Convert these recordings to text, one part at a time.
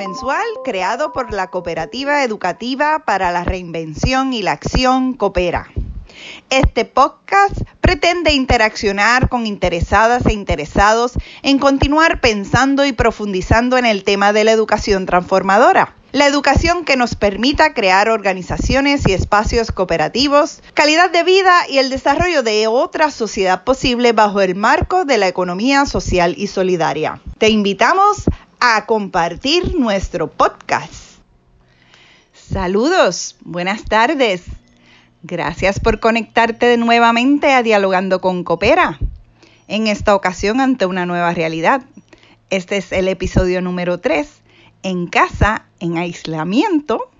mensual creado por la Cooperativa Educativa para la Reinvención y la Acción Coopera. Este podcast pretende interaccionar con interesadas e interesados en continuar pensando y profundizando en el tema de la educación transformadora. La educación que nos permita crear organizaciones y espacios cooperativos, calidad de vida y el desarrollo de otra sociedad posible bajo el marco de la economía social y solidaria. Te invitamos a compartir nuestro podcast. Saludos, buenas tardes. Gracias por conectarte nuevamente a Dialogando con Coopera. En esta ocasión ante una nueva realidad. Este es el episodio número 3, en casa, en aislamiento,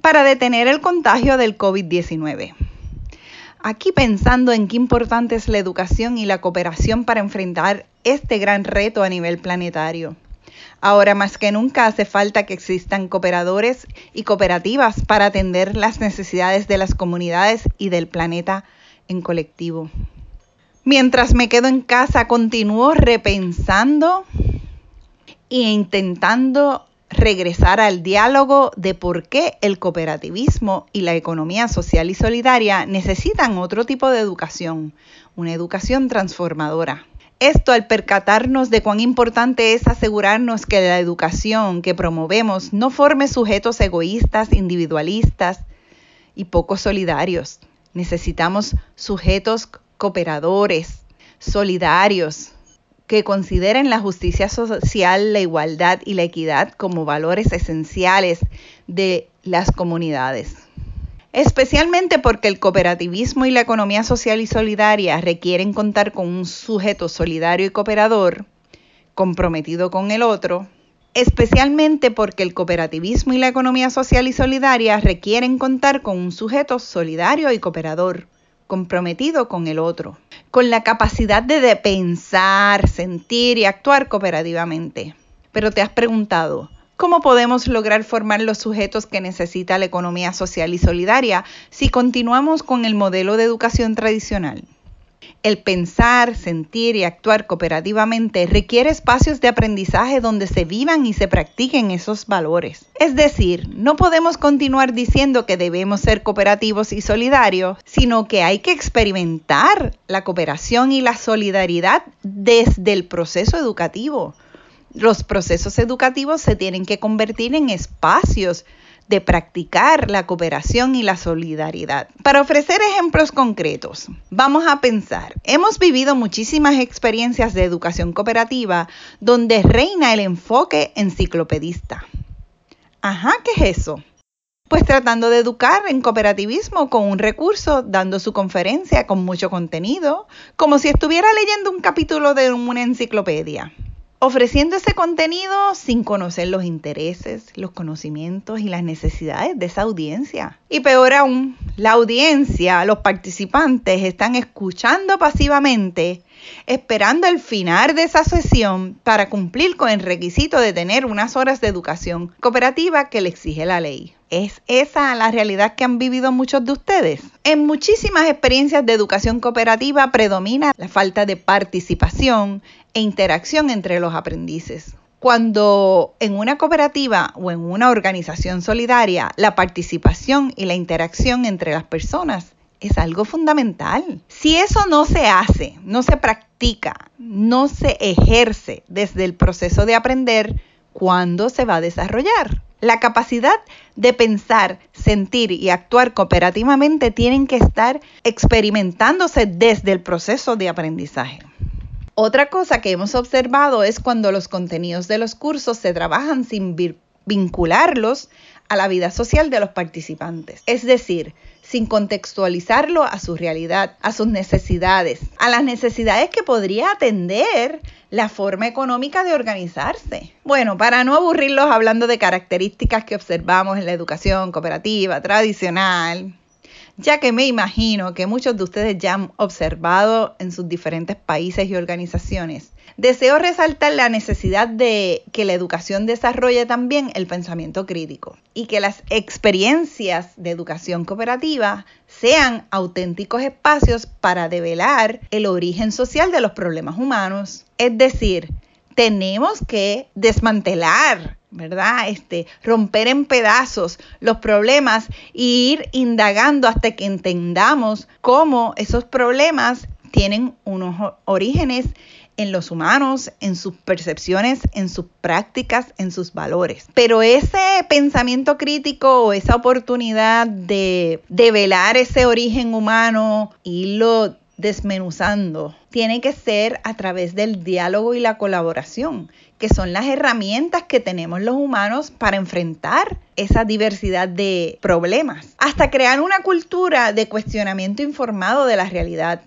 para detener el contagio del COVID-19. Aquí pensando en qué importante es la educación y la cooperación para enfrentar este gran reto a nivel planetario. Ahora más que nunca hace falta que existan cooperadores y cooperativas para atender las necesidades de las comunidades y del planeta en colectivo. Mientras me quedo en casa, continúo repensando e intentando regresar al diálogo de por qué el cooperativismo y la economía social y solidaria necesitan otro tipo de educación, una educación transformadora. Esto al percatarnos de cuán importante es asegurarnos que la educación que promovemos no forme sujetos egoístas, individualistas y poco solidarios. Necesitamos sujetos cooperadores, solidarios, que consideren la justicia social, la igualdad y la equidad como valores esenciales de las comunidades especialmente porque el cooperativismo y la economía social y solidaria requieren contar con un sujeto solidario y cooperador, comprometido con el otro, especialmente porque el cooperativismo y la economía social y solidaria requieren contar con un sujeto solidario y cooperador, comprometido con el otro, con la capacidad de pensar, sentir y actuar cooperativamente. Pero te has preguntado, ¿Cómo podemos lograr formar los sujetos que necesita la economía social y solidaria si continuamos con el modelo de educación tradicional? El pensar, sentir y actuar cooperativamente requiere espacios de aprendizaje donde se vivan y se practiquen esos valores. Es decir, no podemos continuar diciendo que debemos ser cooperativos y solidarios, sino que hay que experimentar la cooperación y la solidaridad desde el proceso educativo los procesos educativos se tienen que convertir en espacios de practicar la cooperación y la solidaridad. Para ofrecer ejemplos concretos, vamos a pensar, hemos vivido muchísimas experiencias de educación cooperativa donde reina el enfoque enciclopedista. Ajá, ¿qué es eso? Pues tratando de educar en cooperativismo con un recurso, dando su conferencia con mucho contenido, como si estuviera leyendo un capítulo de una enciclopedia ofreciendo ese contenido sin conocer los intereses, los conocimientos y las necesidades de esa audiencia. Y peor aún, la audiencia, los participantes están escuchando pasivamente, esperando el final de esa sesión para cumplir con el requisito de tener unas horas de educación cooperativa que le exige la ley. ¿Es esa la realidad que han vivido muchos de ustedes? En muchísimas experiencias de educación cooperativa predomina la falta de participación e interacción entre los aprendices. Cuando en una cooperativa o en una organización solidaria la participación y la interacción entre las personas es algo fundamental. Si eso no se hace, no se practica, no se ejerce desde el proceso de aprender, ¿cuándo se va a desarrollar? La capacidad de pensar, sentir y actuar cooperativamente tienen que estar experimentándose desde el proceso de aprendizaje. Otra cosa que hemos observado es cuando los contenidos de los cursos se trabajan sin vincularlos a la vida social de los participantes. Es decir, sin contextualizarlo a su realidad, a sus necesidades, a las necesidades que podría atender la forma económica de organizarse. Bueno, para no aburrirlos hablando de características que observamos en la educación cooperativa tradicional, ya que me imagino que muchos de ustedes ya han observado en sus diferentes países y organizaciones. Deseo resaltar la necesidad de que la educación desarrolle también el pensamiento crítico y que las experiencias de educación cooperativa sean auténticos espacios para develar el origen social de los problemas humanos. Es decir, tenemos que desmantelar ¿verdad? Este, romper en pedazos los problemas e ir indagando hasta que entendamos cómo esos problemas tienen unos orígenes en los humanos, en sus percepciones, en sus prácticas, en sus valores. Pero ese pensamiento crítico o esa oportunidad de develar ese origen humano, irlo desmenuzando, tiene que ser a través del diálogo y la colaboración, que son las herramientas que tenemos los humanos para enfrentar esa diversidad de problemas, hasta crear una cultura de cuestionamiento informado de la realidad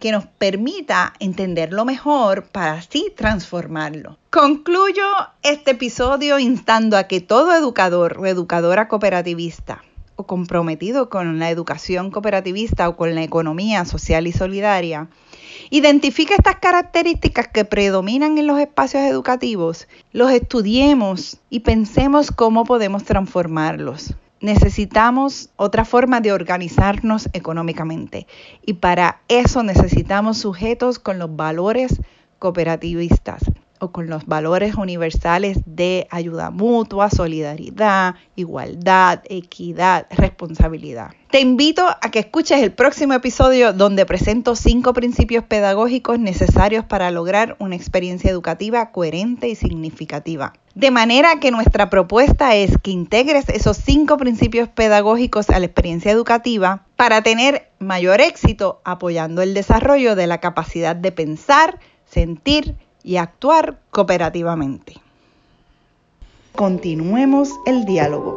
que nos permita entenderlo mejor para así transformarlo. Concluyo este episodio instando a que todo educador o educadora cooperativista o comprometido con la educación cooperativista o con la economía social y solidaria, identifique estas características que predominan en los espacios educativos, los estudiemos y pensemos cómo podemos transformarlos. Necesitamos otra forma de organizarnos económicamente y para eso necesitamos sujetos con los valores cooperativistas o con los valores universales de ayuda mutua, solidaridad, igualdad, equidad, responsabilidad. Te invito a que escuches el próximo episodio donde presento cinco principios pedagógicos necesarios para lograr una experiencia educativa coherente y significativa. De manera que nuestra propuesta es que integres esos cinco principios pedagógicos a la experiencia educativa para tener mayor éxito apoyando el desarrollo de la capacidad de pensar, sentir, y actuar cooperativamente. Continuemos el diálogo.